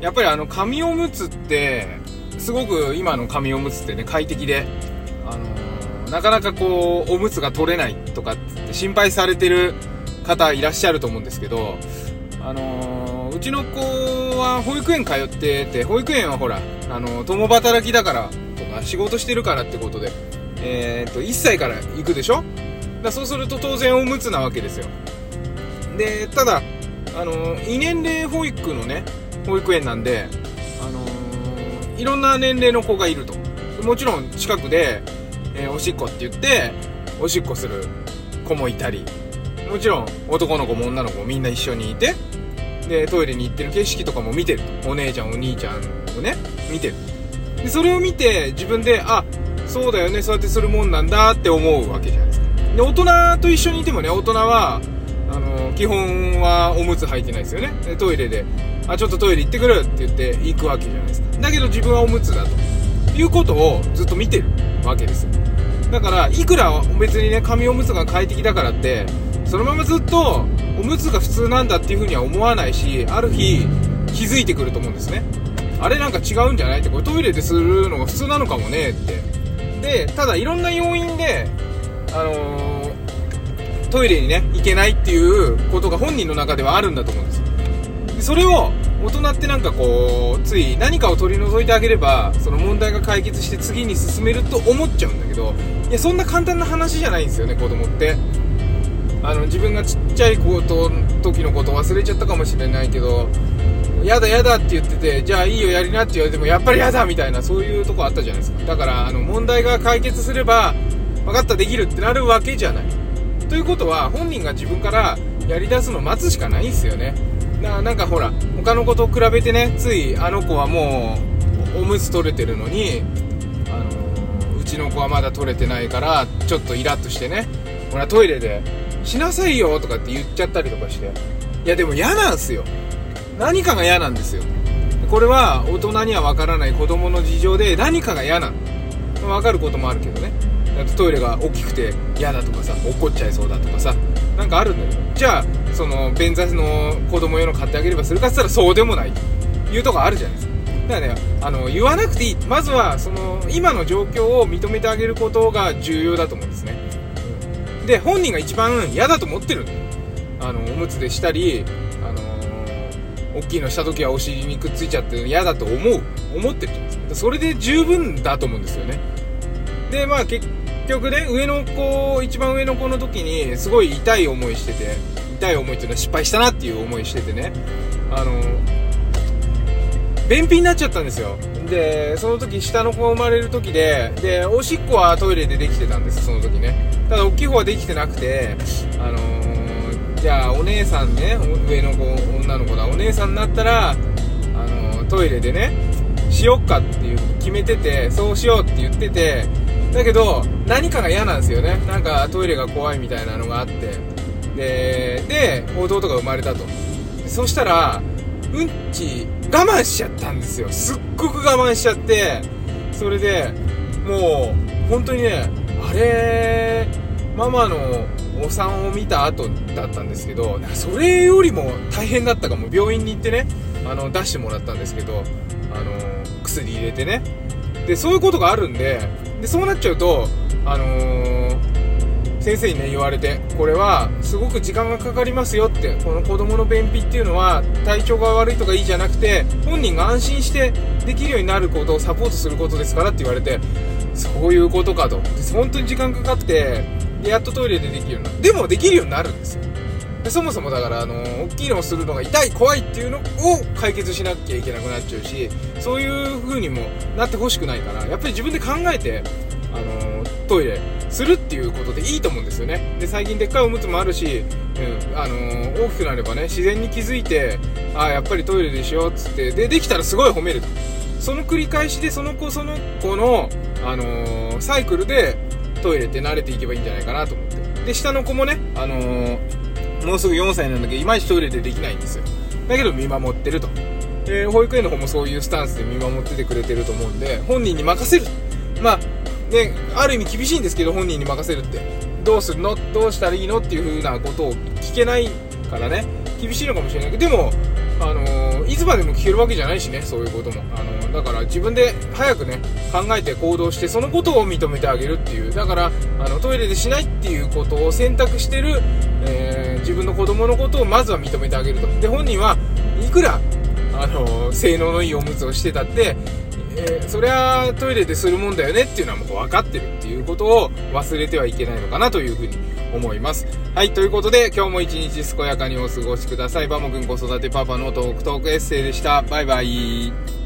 やっぱりあの紙おむつってすごく今の紙おむつってね快適で、あのー、なかなかこうおむつが取れないとかって心配されてる方いらっしゃると思うんですけど、あのー、うちの子は保育園通ってて保育園はほら、あのー、共働きだからとか仕事してるからってことで、えー、と1歳から行くでしょ？だそうすると当然おむつなわけですよ。でただあの異年齢保育のね保育園なんで、あのー、いろんな年齢の子がいると。もちろん近くで、えー、おしっこって言っておしっこする子もいたりもちろん男の子も女の子もみんな一緒にいてでトイレに行ってる景色とかも見てるお姉ちゃんお兄ちゃんをね見てる。でそれを見て自分であそうだよねそうやってするもんなんだって思うわけじゃないですか。で大人と一緒にいてもね大人は基本はおむつ履いてないですよね。でトイレであちょっとトイレ行ってくるって言って行くわけじゃないですか。だけど自分はおむつだと。いうことをずっと見てるわけですよ。だからいくら別にね紙おむつが快適だからってそのままずっとおむつが普通なんだっていうふうには思わないしある日気づいてくると思うんですね。あれなんか違うんじゃないってこれトイレでするのが普通なのかもねって。でただいろんな要因であのー、トイレにね行けないっていうことが本人の中ではあるんだと思うんです。でそれを大人ってなんかこうつい何かを取り除いてあげればその問題が解決して次に進めると思っちゃうんだけどいやそんな簡単な話じゃないんですよね子供って。あの自分がちっちゃい子と時のこと忘れちゃったかもしれないけどやだやだって言っててじゃあいいよやりなって言われてもやっぱりやだみたいなそういうとこあったじゃないですか。だからあの問題が解決すれば分かったできるってなるわけじゃない。ということは本人が自分からやりだすの待つしかないんすよね。ななんかほら他の子と比べてねついあの子はもうおむつ取れてるのにあのうちの子はまだ取れてないからちょっとイラッとしてねほらトイレで「しなさいよ」とかって言っちゃったりとかして。いやでも嫌なんすよ。何かが嫌なんですよ。これは大人には分からない子供の事情で何かが嫌なの分かることもあるけどね。トイレが大きくて嫌だとかさ怒っちゃいそうだとかさなんかあるんだけどじゃあその便座の子供用の買ってあげればするかっつったらそうでもないというとこあるじゃないですか。だからねあの言わなくていい。まずはその今の状況を認めてあげることが重要だと思うんですね、で本人が一番嫌だと思ってるんだよ。あのおむつでしたりあの、大きいのした時はお尻にくっついちゃって嫌だと思う。思ってるじゃないですか。それで十分だと思うんですよね。でまあ結局ね上の子一番上の子の時にすごい痛い思いしてて痛い思いっていうのは失敗したなっていう思いしててね。あの便秘になっちゃったんですよ。でその時下の子が生まれる時ででおしっこはトイレでできてたんですその時ね。ただ大きい方はできてなくてあの、じゃあお姉さんね上の子女の子だお姉さんになったらあの、トイレでねしよっかっていう決めててそうしようって言っててだけど何かが嫌なんですよね。なんかトイレが怖いみたいなのがあって。でで弟が生まれたと。そしたらうんち我慢しちゃったんですよ。すっごく我慢しちゃって。それでもう本当にねあれママのお産を見た後だったんですけどそれよりも大変だったかも。病院に行ってねあの出してもらったんですけどあの薬入れてね。でそういうことがあるんででそうなっちゃうとあのー、先生にね言われてこれはすごく時間がかかりますよってこの子供の便秘っていうのは体調が悪いとかいいじゃなくて本人が安心してできるようになることをサポートすることですからって言われてそういうことかと。本当に時間かかってやっとトイレでできるようになる。でもできるようになるんですよ。でそもそもだからあの大きいのをするのが痛い怖いっていうのを解決しなきゃいけなくなっちゃうしそういう風にもなってほしくないからやっぱり自分で考えてあのトイレするっていうことでいいと思うんですよね。で最近でっかいおむつもあるし、うんあの大きくなればね自然に気づいてああやっぱりトイレでしようっつってでできたらすごい褒めると。その繰り返しでその子その子の、あのー、サイクルでトイレって慣れていけばいいんじゃないかなと思って。で下の子もね、あのーもうすぐ4歳なんだけどいまいちトイレでできないんですよ。だけど見守ってると。で保育園の方もそういうスタンスで見守っててくれてると思うんで本人に任せるまあねある意味厳しいんですけど本人に任せるって。どうするの？どうしたらいいの？っていう風なことを聞けないからね。厳しいのかもしれないけどでもあのいつまでも聞けるわけじゃないしねそういうことも、あのだから自分で早くね考えて行動してそのことを認めてあげるっていう。だからあのトイレでしないっていうことを選択してる、えー、自分の子供のことをまずは認めてあげると。で本人はいくらあの性能のいいおむつをしてたってえー、そりゃトイレでするもんだよねっていうのはもう分かってるっていうことを忘れてはいけないのかなというふうに思います。はい、ということで今日も一日健やかにお過ごしください。バモくん子育てパパのトークトークエッセイでした。バイバイ。